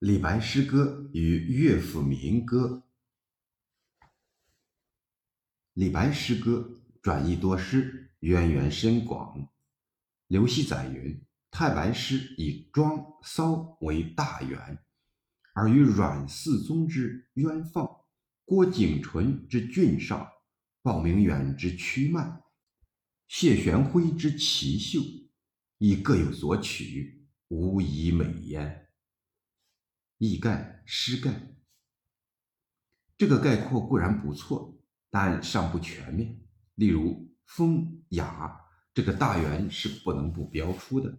李白诗歌与乐府民歌。李白诗歌转意多诗，渊源深广。刘熙载云：“太白诗以庄骚为大源，而与阮嗣宗之渊放、郭景纯之俊少、鲍明远之曲迈、谢玄辉之奇秀，亦各有所取，无以美焉。”意盖诗盖，这个概括固然不错，但尚不全面。例如“风雅”这个大源是不能不标出的，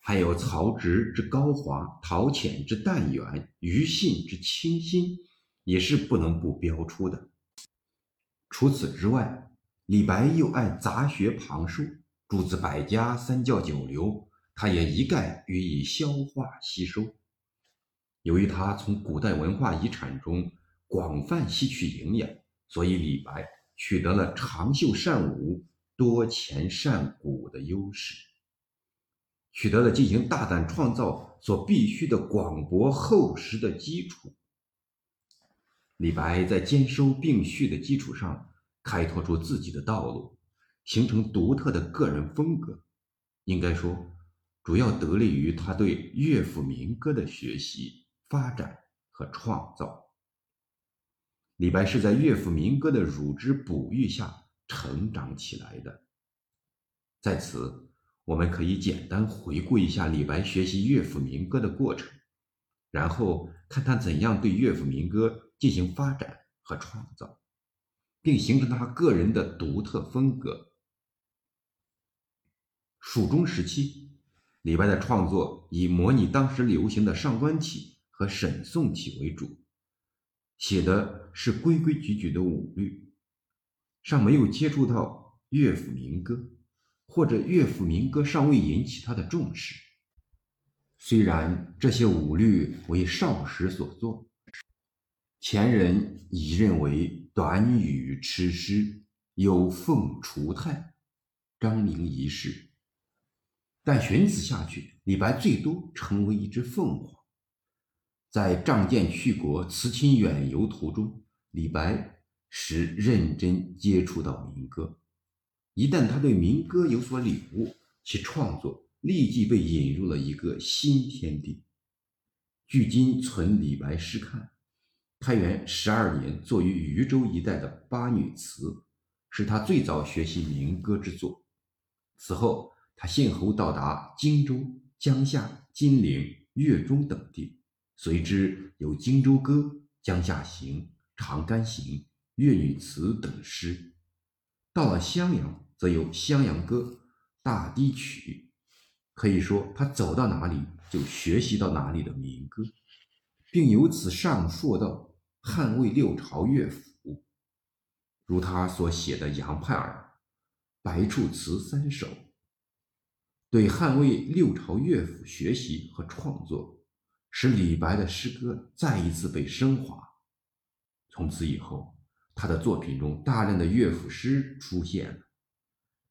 还有曹植之高华、陶潜之淡远、庾信之清新，也是不能不标出的。除此之外，李白又爱杂学旁述，诸子百家、三教九流，他也一概予以消化吸收。由于他从古代文化遗产中广泛吸取营养，所以李白取得了长袖善舞、多钱善鼓的优势，取得了进行大胆创造所必须的广博厚实的基础。李白在兼收并蓄的基础上，开拓出自己的道路，形成独特的个人风格。应该说，主要得力于他对乐府民歌的学习。发展和创造，李白是在乐府民歌的乳汁哺育下成长起来的。在此，我们可以简单回顾一下李白学习乐府民歌的过程，然后看他怎样对乐府民歌进行发展和创造，并形成他个人的独特风格。蜀中时期，李白的创作以模拟当时流行的上官体。和沈宋体为主，写的是规规矩矩的五律，尚没有接触到乐府民歌，或者乐府民歌尚未引起他的重视。虽然这些五律为少时所作，前人已认为短语痴诗有凤雏态，张明一世，但寻思下去，李白最多成为一只凤凰。在仗剑去国、辞亲远游途中，李白时认真接触到民歌。一旦他对民歌有所领悟，其创作立即被引入了一个新天地。距今存李白诗刊，开元十二年作于渝州一带的《八女词》，是他最早学习民歌之作。此后，他先后到达荆州、江夏、金陵、越中等地。随之有《荆州歌》《江夏行》《长干行》《越女词》等诗。到了襄阳，则有《襄阳歌》《大堤曲》，可以说他走到哪里就学习到哪里的民歌，并由此上溯到汉魏六朝乐府，如他所写的《杨派尔》《白处词三首》，对汉魏六朝乐府学习和创作。使李白的诗歌再一次被升华。从此以后，他的作品中大量的乐府诗出现了，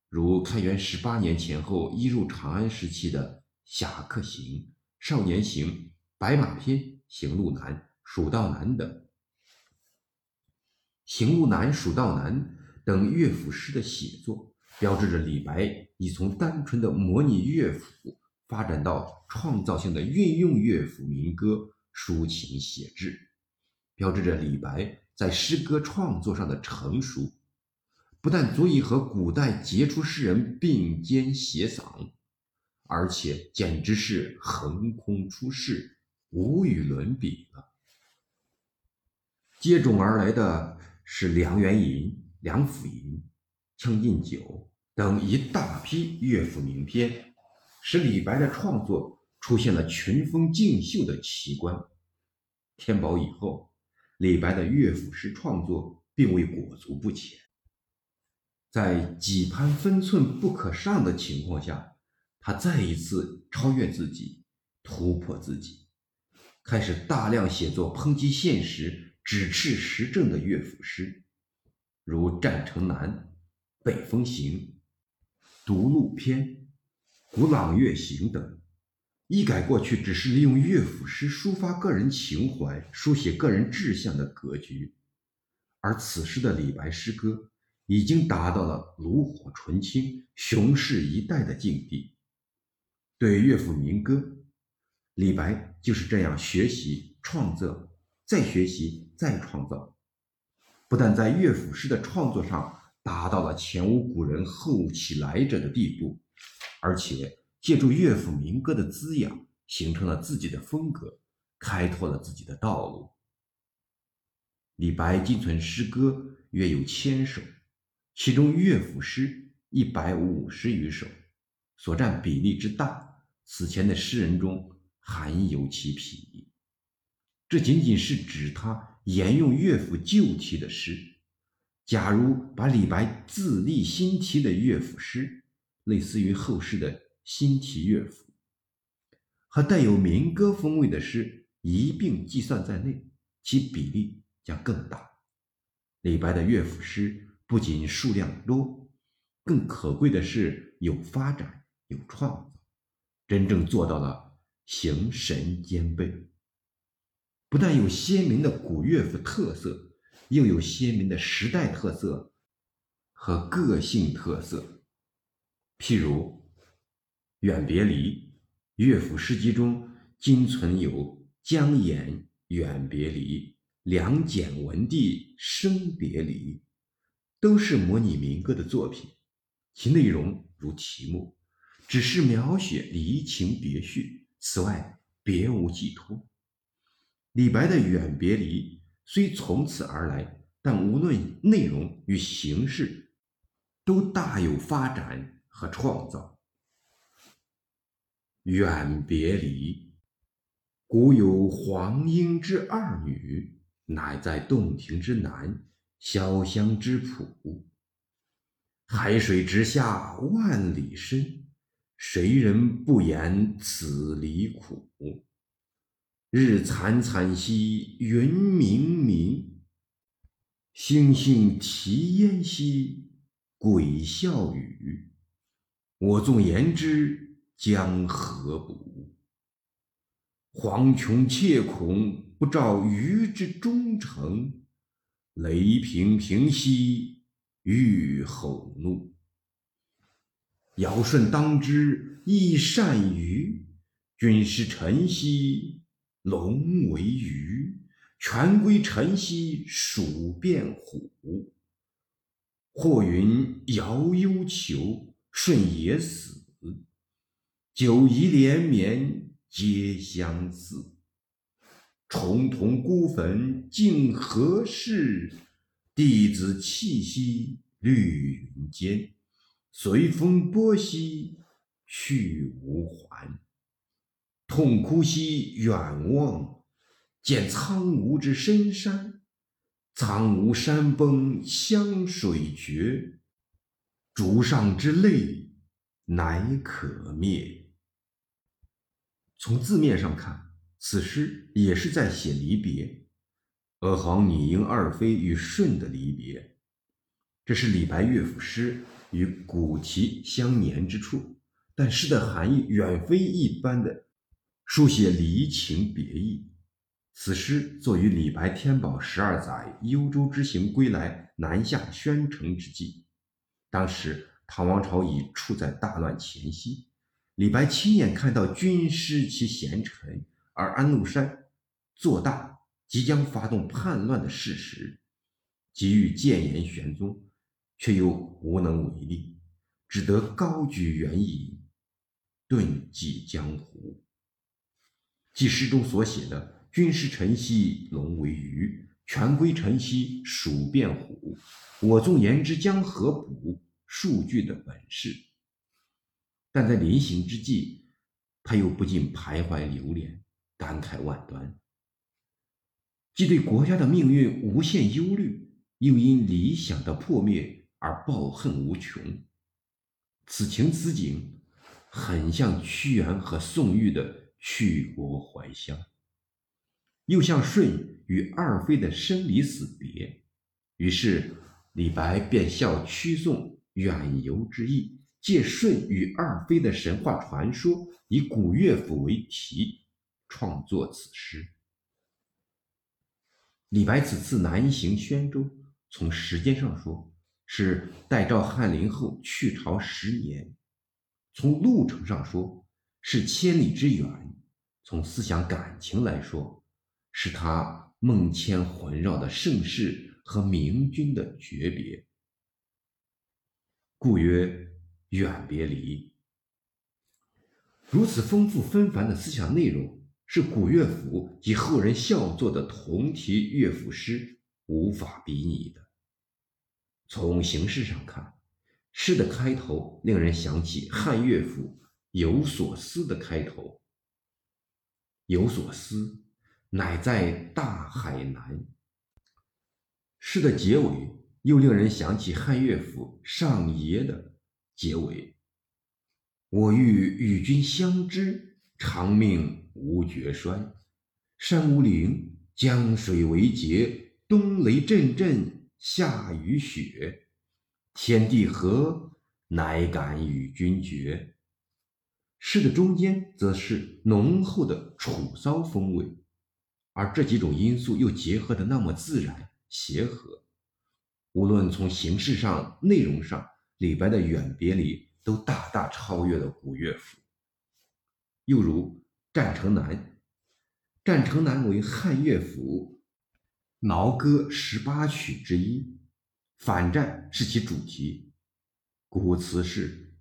如开元十八年前后一入长安时期的《侠客行》《少年行》《白马篇》《行路难》《蜀道难》等。《行路难》《蜀道难》等乐府诗的写作，标志着李白已从单纯的模拟乐府。发展到创造性的运用乐府民歌抒情写志，标志着李白在诗歌创作上的成熟，不但足以和古代杰出诗人并肩协嗓，而且简直是横空出世，无与伦比了。接踵而来的是《梁元吟》《梁甫吟》《将进酒》等一大批乐府名篇。使李白的创作出现了群峰竞秀的奇观。天宝以后，李白的乐府诗创作并未裹足不前，在几番分寸不可上的情况下，他再一次超越自己，突破自己，开始大量写作抨击现实、指斥时政的乐府诗，如《战城南》《北风行》《独鹿篇》。《古朗月行》等，一改过去只是利用乐府诗抒发个人情怀、书写个人志向的格局，而此时的李白诗歌已经达到了炉火纯青、雄视一代的境地。对乐府民歌，李白就是这样学习、创作、再学习、再创造，不但在乐府诗的创作上达到了前无古人后起来者的地步，而且借助乐府民歌的滋养，形成了自己的风格，开拓了自己的道路。李白今存诗歌约有千首，其中乐府诗一百五十余首，所占比例之大。此前的诗人中罕有其匹，这仅仅是指他沿用乐府旧题的诗。假如把李白自立新题的乐府诗，类似于后世的新题乐府，和带有民歌风味的诗一并计算在内，其比例将更大。李白的乐府诗不仅数量多，更可贵的是有发展、有创造。真正做到了形神兼备，不但有鲜明的古乐府特色，又有鲜明的时代特色和个性特色。譬如《远别离》，乐府诗集中今存有《江淹远别离》《梁简文帝生别离》，都是模拟民歌的作品，其内容如题目。只是描写离情别绪，此外别无寄托。李白的《远别离》虽从此而来，但无论内容与形式，都大有发展和创造。《远别离》，古有黄莺之二女，乃在洞庭之南，潇湘之浦。海水直下万里深。谁人不言此离苦？日惨惨兮云冥冥，星星啼烟兮鬼笑语。我纵言之，将何补？黄琼切恐不照鱼之忠诚，雷平平兮欲吼怒。尧舜当之亦善于，君师臣兮龙为鱼，权归臣兮鼠变虎。或云尧忧求，舜也死，九夷连绵皆相似。重瞳孤坟竟何事？弟子气息绿云间。随风波兮去无还，痛哭兮远望，见苍梧之深山。苍梧山崩湘水绝，竹上之泪乃可灭。从字面上看，此诗也是在写离别，阿房女婴二妃与舜的离别。这是李白乐府诗。与古题相粘之处，但诗的含义远非一般的书写离情别意。此诗作于李白天宝十二载幽州之行归来，南下宣城之际。当时唐王朝已处在大乱前夕，李白亲眼看到军师其贤臣，而安禄山做大即将发动叛乱的事实，急欲谏言玄宗。却又无能为力，只得高举元仪，遁迹江湖。即诗中所写的“君师臣兮龙为鱼，权归臣兮鼠变虎，我纵言之将何补”数据的本事。但在临行之际，他又不禁徘徊流连，感慨万端，既对国家的命运无限忧虑，又因理想的破灭。而抱恨无穷，此情此景，很像屈原和宋玉的去国怀乡，又像舜与二妃的生离死别。于是李白便效屈宋远游之意，借舜与二妃的神话传说，以古乐府为题，创作此诗。李白此次南行宣州，从时间上说是代赵翰林后去朝十年；从路程上说是千里之远；从思想感情来说，是他梦牵魂绕的盛世和明君的诀别。故曰。远别离，如此丰富纷繁的思想内容，是古乐府及后人效作的同题乐府诗无法比拟的。从形式上看，诗的开头令人想起汉乐府《有所思》的开头：“有所思，乃在大海南。”诗的结尾又令人想起汉乐府《上邪》的。结尾，我欲与君相知，长命无绝衰。山无陵，江水为竭，冬雷阵阵，夏雨雪。天地合，乃敢与君绝。诗的中间则是浓厚的楚骚风味，而这几种因素又结合的那么自然协和，无论从形式上、内容上。李白的《远别离》都大大超越了古乐府。又如《战城南》，《战城南》为汉乐府《挠歌》十八曲之一，反战是其主题。古词是：“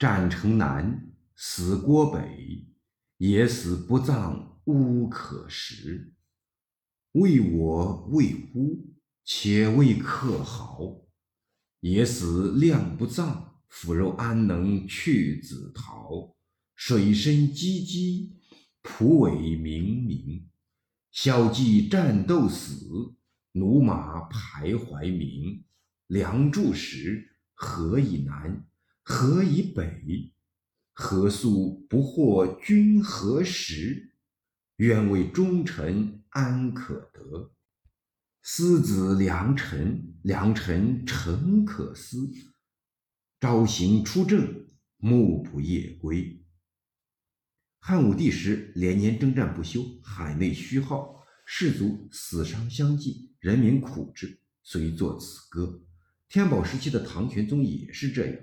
战城南，死郭北，野死不葬乌可食。为我为乎？且为客豪。”野死量不葬，腐肉安能去子逃？水深唧唧，蒲苇冥冥。萧骑战斗死，驽马徘徊鸣。梁柱石，何以南？何以北？何宿不惑君何时？愿为忠臣安可得？思子良臣，良臣诚可思。朝行出政，暮不夜归。汉武帝时，连年征战不休，海内虚耗，士卒死伤相继，人民苦之，遂作此歌。天宝时期的唐玄宗也是这样。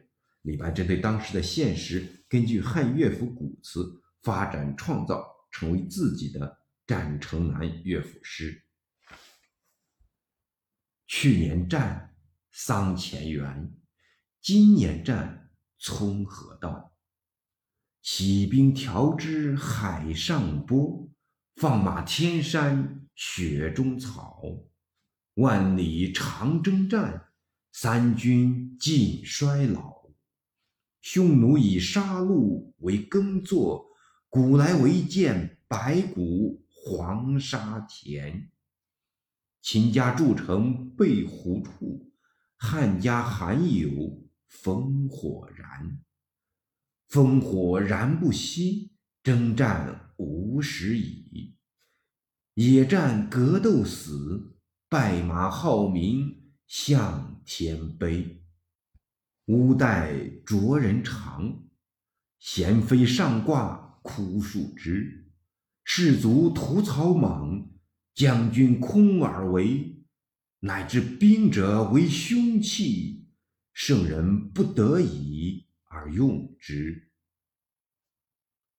李白针对当时的现实，根据汉乐府古词发展创造，成为自己的《战城南》乐府诗。去年战，桑乾园；今年战，葱河道。起兵调之海上波，放马天山雪中草。万里长征战，三军尽衰老。匈奴以杀戮为耕作，古来唯见白骨黄沙田。秦家筑城被胡处，汉家罕有烽火燃。烽火燃不息，征战无时已。野战格斗死，败马号鸣向天悲。乌带啄人肠，衔飞上挂枯树枝。士卒屠草莽。将军空而为，乃至兵者为凶器，圣人不得已而用之。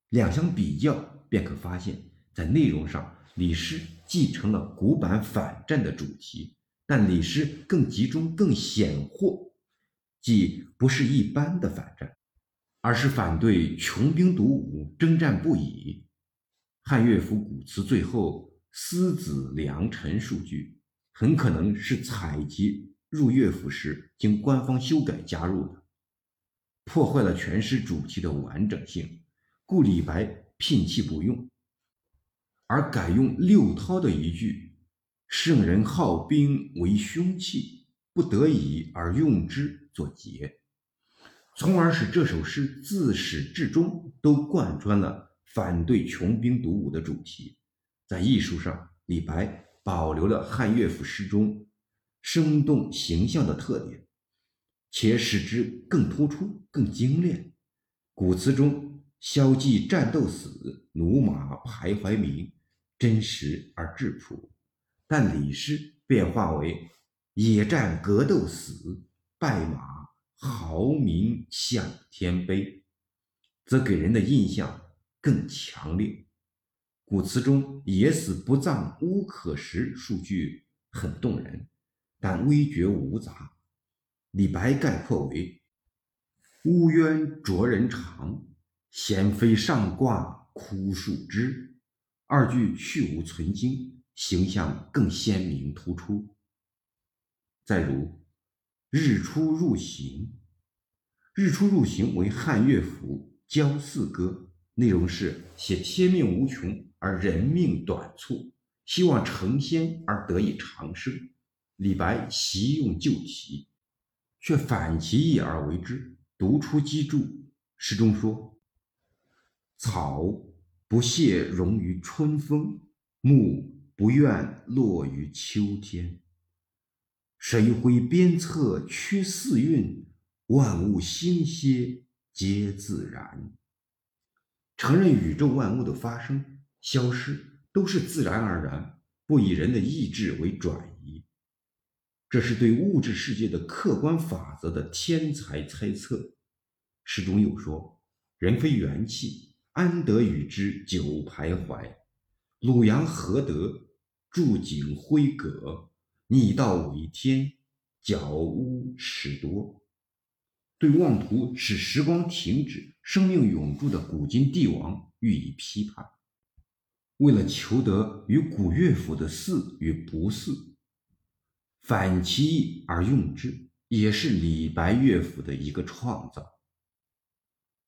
两相比较，便可发现，在内容上，李诗继承了古版反战的主题，但李诗更集中、更显豁，即不是一般的反战，而是反对穷兵黩武、征战不已。汉乐府古词最后。思子良辰数句很可能是采集入乐府时经官方修改加入的，破坏了全诗主题的完整性，故李白摒弃不用，而改用六韬的一句“圣人好兵为凶器，不得已而用之”作结，从而使这首诗自始至终都贯穿了反对穷兵黩武的主题。在艺术上，李白保留了汉乐府诗中生动形象的特点，且使之更突出、更精炼。古词中“萧骑战斗死，驽马徘徊鸣”，真实而质朴；但李诗变化为“野战格斗死，败马嚎鸣向天悲”，则给人的印象更强烈。古词中“野死不葬乌可食”数句很动人，但微绝无杂。李白概括为。乌鸢啄人肠，衔飞上挂枯树枝。二句去无存精，形象更鲜明突出。再如《日出入行》，《日出入行》为汉乐府《郊祀歌》，内容是写天命无穷而人命短促，希望成仙而得以长生。李白习用旧题，却反其意而为之。独出机杼，诗中说：“草不屑荣于春风，木不愿落于秋天。神挥鞭策驱四运？万物兴歇皆自然。”承认宇宙万物的发生、消失都是自然而然，不以人的意志为转移。这是对物质世界的客观法则的天才猜测。诗中又说：“人非元气，安得与之久徘徊？鲁阳何得？筑景辉阁，逆道为天，矫屋始多。”对妄图使时光停止、生命永驻的古今帝王予以批判。为了求得与古乐府的似与不似，反其意而用之，也是李白乐府的一个创造。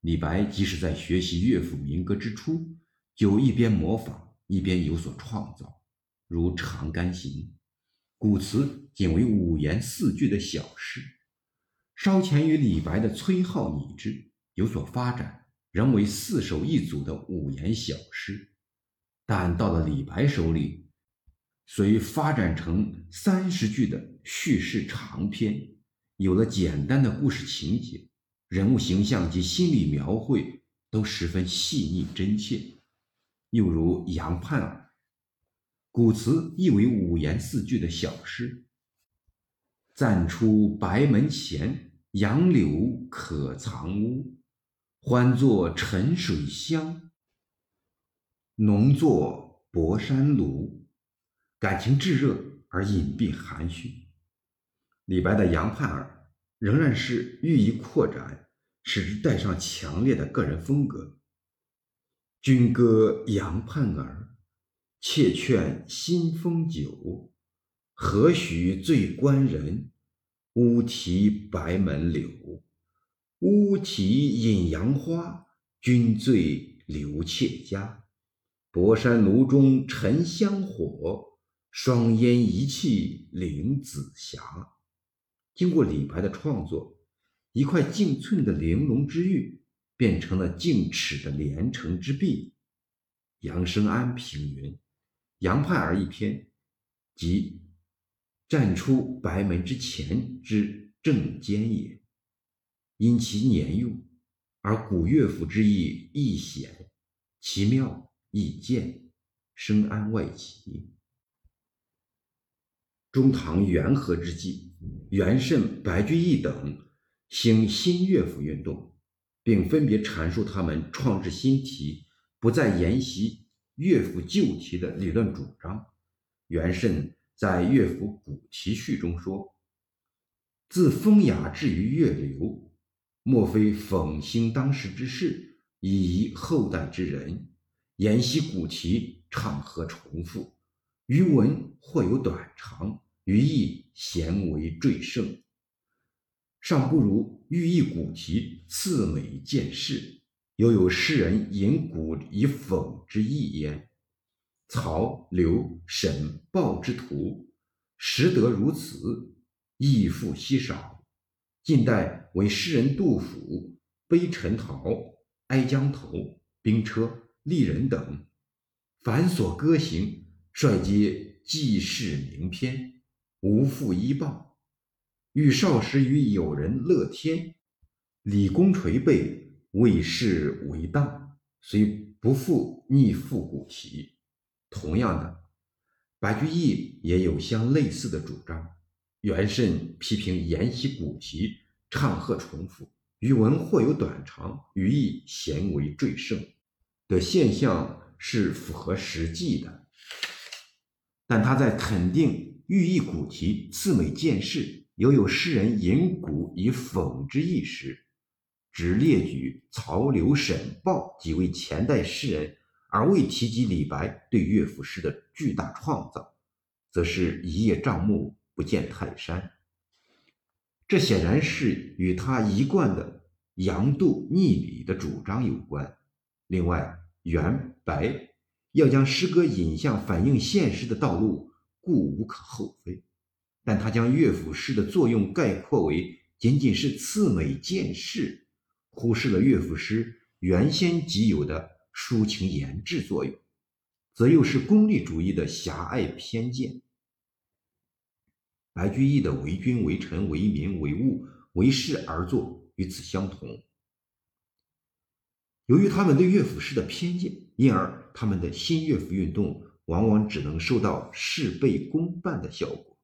李白即使在学习乐府民歌之初，就一边模仿，一边有所创造，如《长干行》，古词仅为五言四句的小诗，稍前于李白的崔颢拟之，有所发展，仍为四首一组的五言小诗。但到了李白手里，虽发展成三十句的叙事长篇，有了简单的故事情节，人物形象及心理描绘都十分细腻真切。又如《杨盼儿》，古词意为五言四句的小诗：“暂出白门前，杨柳可藏屋。欢作沉水香。”浓作博山炉，感情炙热而隐蔽含蓄。李白的《杨盼儿》仍然是寓意扩展，使之带上强烈的个人风格。君歌杨盼儿，妾劝新丰酒。何须醉官人，乌啼白门柳。乌啼引杨花，君醉留妾家。博山炉中沉香火，双烟一气凌紫霞。经过李白的创作，一块净寸的玲珑之玉，变成了净尺的连城之璧。杨生安评云：“杨盼儿一篇，即战出白门之前之正间也。因其年幼，而古乐府之意亦显，其妙。”易见，深谙外奇。中唐元和之际，元慎、白居易等兴新乐府运动，并分别阐述他们创制新题，不再沿袭乐府旧题的理论主张。元慎在《乐府古题序》中说：“自风雅至于乐流，莫非讽兴当时之事，以遗后代之人。”沿袭古题，唱和重复，余文或有短长，余意咸为缀盛，尚不如寓意古题次美见世，又有诗人引古以讽之意焉。曹、刘、沈、鲍之徒，实得如此，亦复稀少。近代为诗人杜甫，悲陈陶，哀江头，兵车。丽人等，凡所歌行，率皆记事名篇，无复依报。欲少时与友人乐天，李公垂背，为事为当，虽不复逆复古题。同样的，白居易也有相类似的主张。元慎批评沿袭古题，唱和重复，语文或有短长，语义咸为缀盛的现象是符合实际的。但他在肯定寓意古题次美见事，犹有诗人引古以讽之意时，只列举曹刘沈鲍几位前代诗人，而未提及李白对乐府诗的巨大创造，则是一叶障目。不见泰山，这显然是与他一贯的扬度逆礼的主张有关。另外，元白要将诗歌引向反映现实的道路，故无可厚非。但他将乐府诗的作用概括为仅仅是赐美见士，忽视了乐府诗原先即有的抒情言志作用，则又是功利主义的狭隘偏见。白居易的为君为臣为民为物为事而作与此相同。由于他们对乐府诗的偏见，因而他们的新乐府运动往往只能收到事倍功半的效果。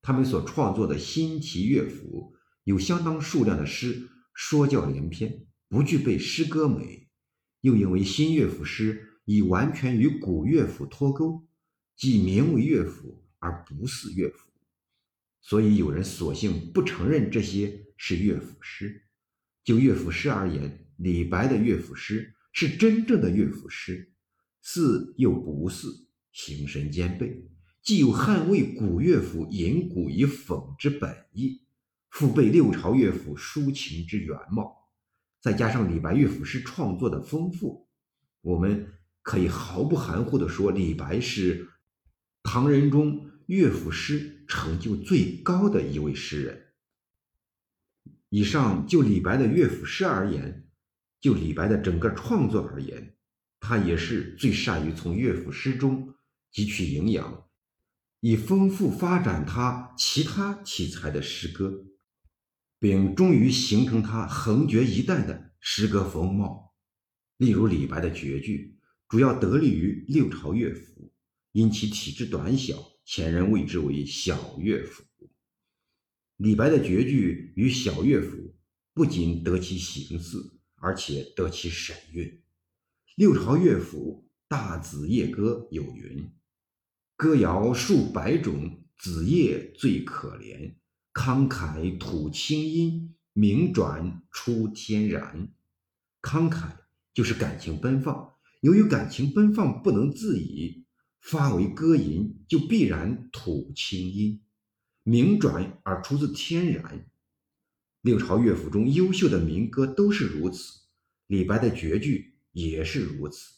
他们所创作的新题乐府有相当数量的诗说教连篇，不具备诗歌美；又因为新乐府诗已完全与古乐府脱钩，即名为乐府。而不似乐府，所以有人索性不承认这些是乐府诗。就乐府诗而言，李白的乐府诗是真正的乐府诗，似又不似，形神兼备，既有捍卫古乐府引古以讽之本意，复备六朝乐府抒情之原貌，再加上李白乐府诗创作的丰富，我们可以毫不含糊地说，李白是唐人中。乐府诗成就最高的一位诗人。以上就李白的乐府诗而言，就李白的整个创作而言，他也是最善于从乐府诗中汲取营养，以丰富发展他其他题材的诗歌，并终于形成他横绝一代的诗歌风貌。例如李白的绝句，主要得力于六朝乐府，因其体质短小。前人谓之为小乐府。李白的绝句与小乐府不仅得其形似，而且得其神韵。六朝乐府《大子夜歌》有云：“歌谣数百种，子夜最可怜。慷慨吐清音，鸣转出天然。”慷慨就是感情奔放，由于感情奔放不能自已。发为歌吟，就必然吐清音，鸣转而出自天然。六朝乐府中优秀的民歌都是如此，李白的绝句也是如此。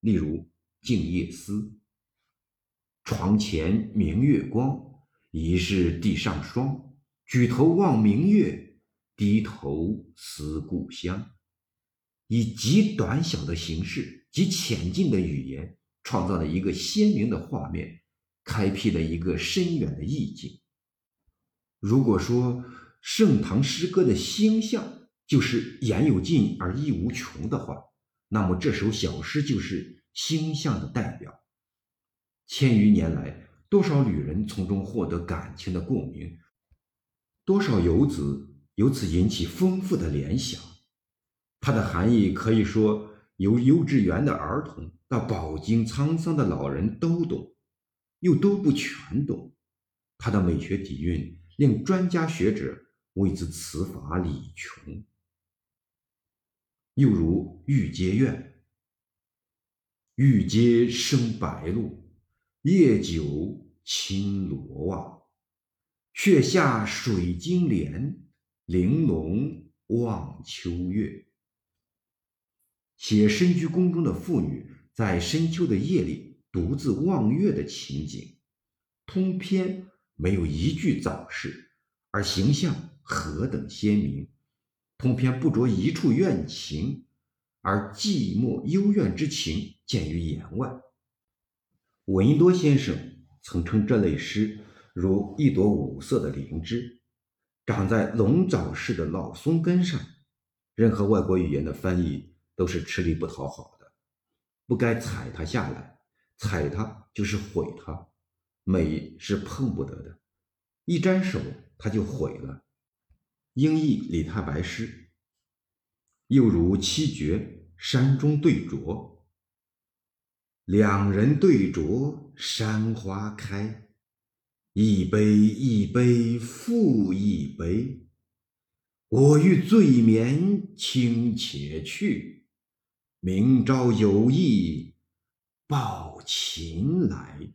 例如《静夜思》：“床前明月光，疑是地上霜。举头望明月，低头思故乡。”以极短小的形式，极浅近的语言。创造了一个鲜明的画面，开辟了一个深远的意境。如果说盛唐诗歌的星象就是言有尽而意无穷的话，那么这首小诗就是星象的代表。千余年来，多少旅人从中获得感情的共鸣，多少游子由此引起丰富的联想。它的含义可以说。由幼稚园的儿童到饱经沧桑的老人都懂，又都不全懂。他的美学底蕴令专家学者为之词法理穷。又如《玉阶怨》：“玉阶生白露，夜久侵罗袜。却下水晶帘，玲珑望秋月。”写深居宫中的妇女在深秋的夜里独自望月的情景，通篇没有一句早逝，而形象何等鲜明。通篇不着一处怨情，而寂寞幽怨之情见于言外。闻一多先生曾称这类诗如一朵五色的灵芝，长在龙爪似的老松根上。任何外国语言的翻译都是吃力不讨好的，不该踩它下来，踩它就是毁它。美是碰不得的，一沾手它就毁了。英译李太白诗，又如七绝山中对酌，两人对酌山花开，一杯一杯复一杯。我欲醉眠卿且去，明朝有意抱琴来。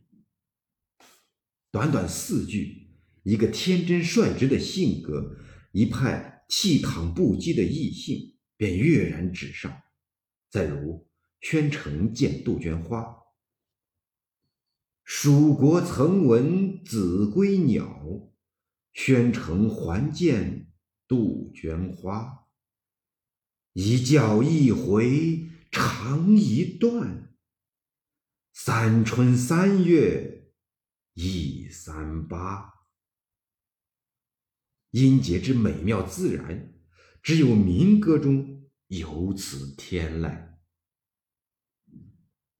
短短四句，一个天真率直的性格，一派倜傥不羁的异性，便跃然纸上。再如宣城见杜鹃花，蜀国曾闻子规鸟，宣城还见。杜鹃花，一叫一回长一段。三春三月一三八。音节之美妙自然，只有民歌中有此天籁。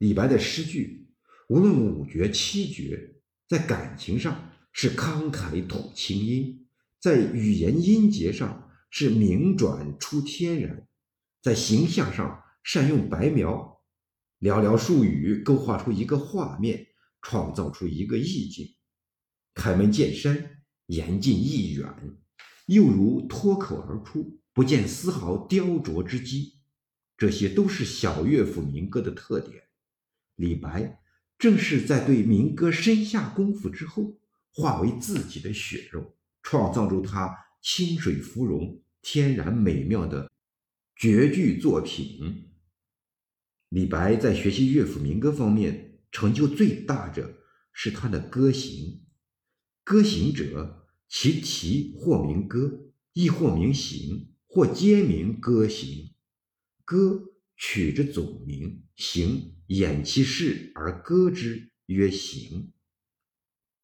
李白的诗句，无论五绝七绝，在感情上是慷慨吐清音。在语言音节上是明转出天然，在形象上善用白描，寥寥数语勾画出一个画面，创造出一个意境。开门见山，言尽意远，又如脱口而出，不见丝毫雕琢之机。这些都是小乐府民歌的特点。李白正是在对民歌深下功夫之后，化为自己的血肉。创造出他清水芙蓉、天然美妙的绝句作品。李白在学习乐府民歌方面成就最大者是他的歌行。歌行者，其题或名歌，亦或名行，或皆名歌行。歌曲之总名，行掩其事而歌之，曰行。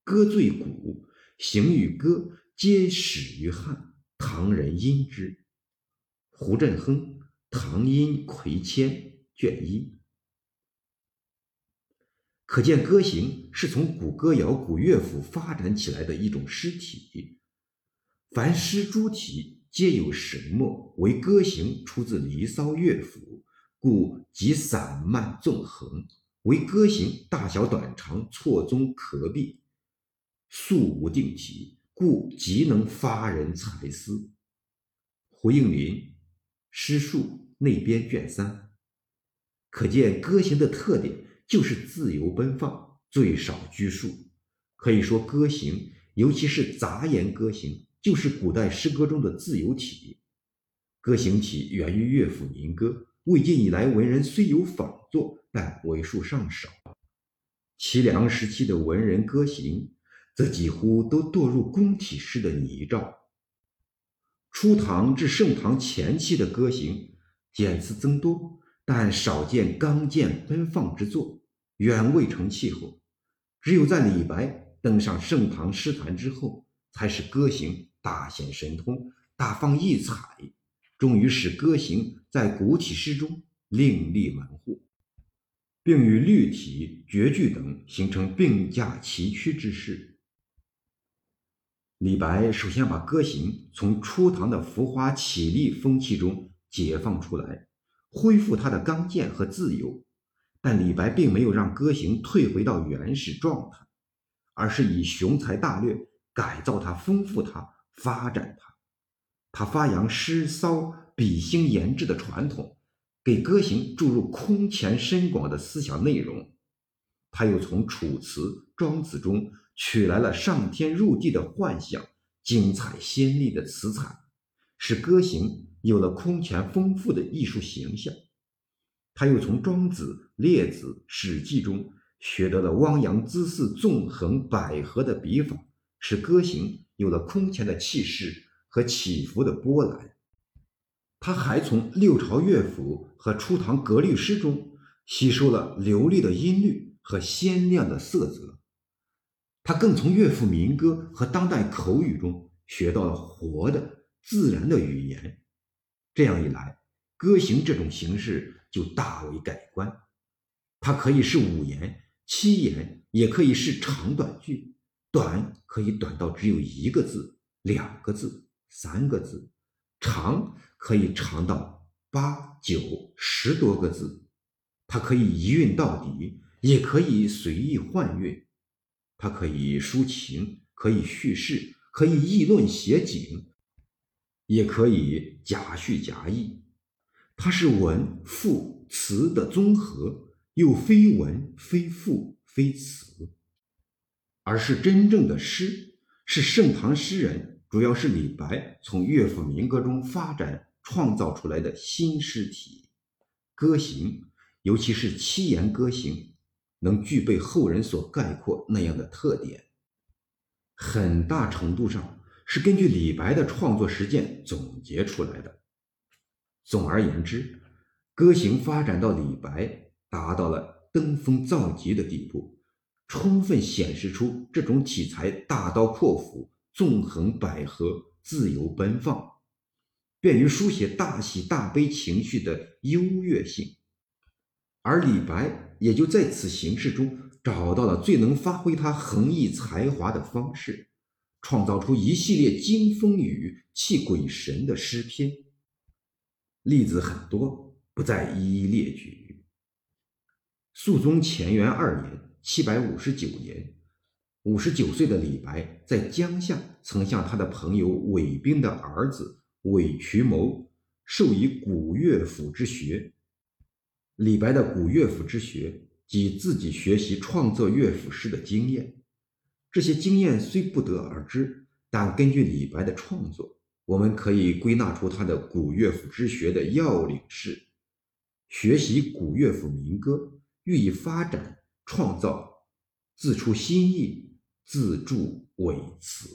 歌最古，行与歌。皆始于汉，唐人音之。胡振亨《唐音魁谦》卷一。可见歌行是从古歌谣、古乐府发展起来的一种诗体。凡诗诸体皆有神墨，为歌行出自《离骚》乐府，故即散漫纵横；为歌行大小短长错综可避，素无定体。故极能发人才思。胡应麟《诗树内编》卷三，可见歌行的特点就是自由奔放，最少拘束。可以说，歌行，尤其是杂言歌行，就是古代诗歌中的自由体。歌行体源于乐府民歌，魏晋以来文人虽有仿作，但为数尚少。齐梁时期的文人歌行。则几乎都堕入宫体诗的泥沼。初唐至盛唐前期的歌行简词增多，但少见刚健奔放之作，远未成气候。只有在李白登上盛唐诗坛之后，才使歌行大显神通，大放异彩，终于使歌行在古体诗中另立门户，并与律体、绝句等形成并驾齐驱之势。李白首先把歌行从初唐的浮华绮丽风气中解放出来，恢复它的刚健和自由。但李白并没有让歌行退回到原始状态，而是以雄才大略改造它、丰富它、发展它。他发扬诗骚比兴言志的传统，给歌行注入空前深广的思想内容。他又从楚辞、庄子中。取来了上天入地的幻想，精彩鲜丽的词彩，使歌行有了空前丰富的艺术形象。他又从庄子、列子、史记中学得了汪洋恣肆、纵横捭阖的笔法，使歌行有了空前的气势和起伏的波澜。他还从六朝乐府和初唐格律诗中吸收了流利的音律和鲜亮的色泽。他更从乐府民歌和当代口语中学到了活的、自然的语言。这样一来，歌行这种形式就大为改观。它可以是五言、七言，也可以是长短句。短可以短到只有一个字、两个字、三个字；长可以长到八九十多个字。它可以一韵到底，也可以随意换韵。它可以抒情，可以叙事，可以议论写景，也可以假叙假议。它是文赋词的综合，又非文非赋非词，而是真正的诗，是盛唐诗人，主要是李白从乐府民歌中发展创造出来的新诗体。歌行，尤其是七言歌行。能具备后人所概括那样的特点，很大程度上是根据李白的创作实践总结出来的。总而言之，歌行发展到李白达到了登峰造极的地步，充分显示出这种题材大刀阔斧、纵横捭阖、自由奔放，便于书写大喜大悲情绪的优越性。而李白也就在此形式中找到了最能发挥他横溢才华的方式，创造出一系列惊风雨、泣鬼神的诗篇。例子很多，不再一一列举。肃宗乾元二年（七百五十九年），五十九岁的李白在江夏曾向他的朋友韦冰的儿子韦渠谋授以古乐府之学。李白的古乐府之学及自己学习创作乐府诗的经验，这些经验虽不得而知，但根据李白的创作，我们可以归纳出他的古乐府之学的要领是：学习古乐府民歌，予以发展创造，自出新意，自助伪词。